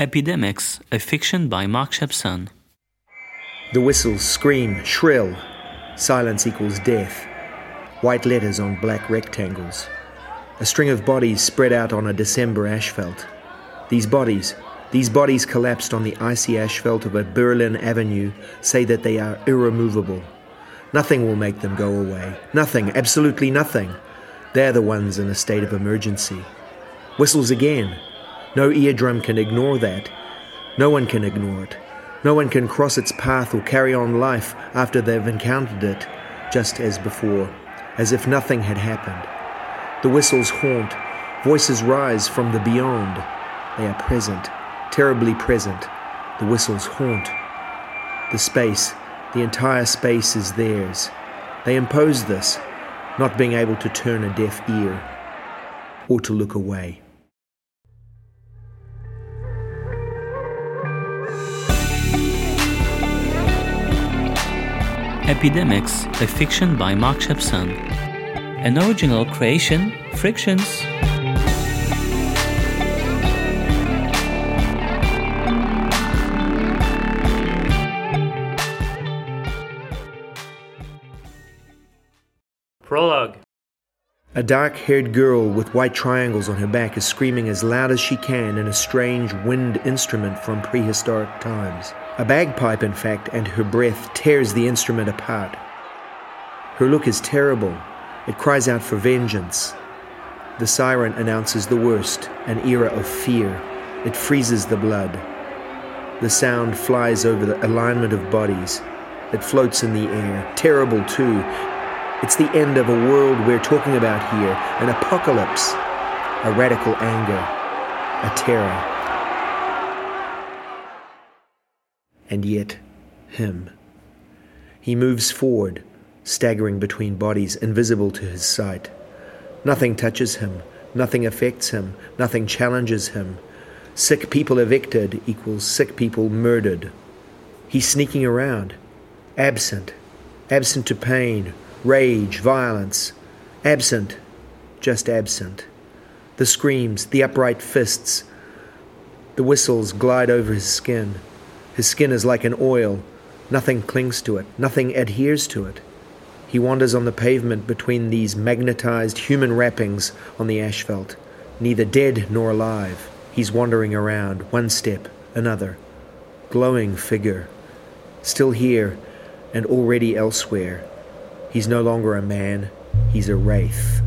Epidemics, a fiction by Mark Shepson. The whistles scream shrill. Silence equals death. White letters on black rectangles. A string of bodies spread out on a December asphalt. These bodies, these bodies collapsed on the icy asphalt of a Berlin avenue, say that they are irremovable. Nothing will make them go away. Nothing, absolutely nothing. They're the ones in a state of emergency. Whistles again. No eardrum can ignore that. No one can ignore it. No one can cross its path or carry on life after they've encountered it, just as before, as if nothing had happened. The whistles haunt. Voices rise from the beyond. They are present, terribly present. The whistles haunt. The space, the entire space is theirs. They impose this, not being able to turn a deaf ear or to look away. Epidemics, a fiction by Mark Shepson. An original creation, Frictions. Prologue. A dark haired girl with white triangles on her back is screaming as loud as she can in a strange wind instrument from prehistoric times. A bagpipe, in fact, and her breath tears the instrument apart. Her look is terrible. It cries out for vengeance. The siren announces the worst, an era of fear. It freezes the blood. The sound flies over the alignment of bodies. It floats in the air. Terrible, too. It's the end of a world we're talking about here an apocalypse, a radical anger, a terror. And yet, him. He moves forward, staggering between bodies invisible to his sight. Nothing touches him, nothing affects him, nothing challenges him. Sick people evicted equals sick people murdered. He's sneaking around, absent, absent to pain, rage, violence, absent, just absent. The screams, the upright fists, the whistles glide over his skin. His skin is like an oil. Nothing clings to it, nothing adheres to it. He wanders on the pavement between these magnetized human wrappings on the asphalt, neither dead nor alive. He's wandering around, one step, another. Glowing figure. Still here and already elsewhere. He's no longer a man, he's a wraith.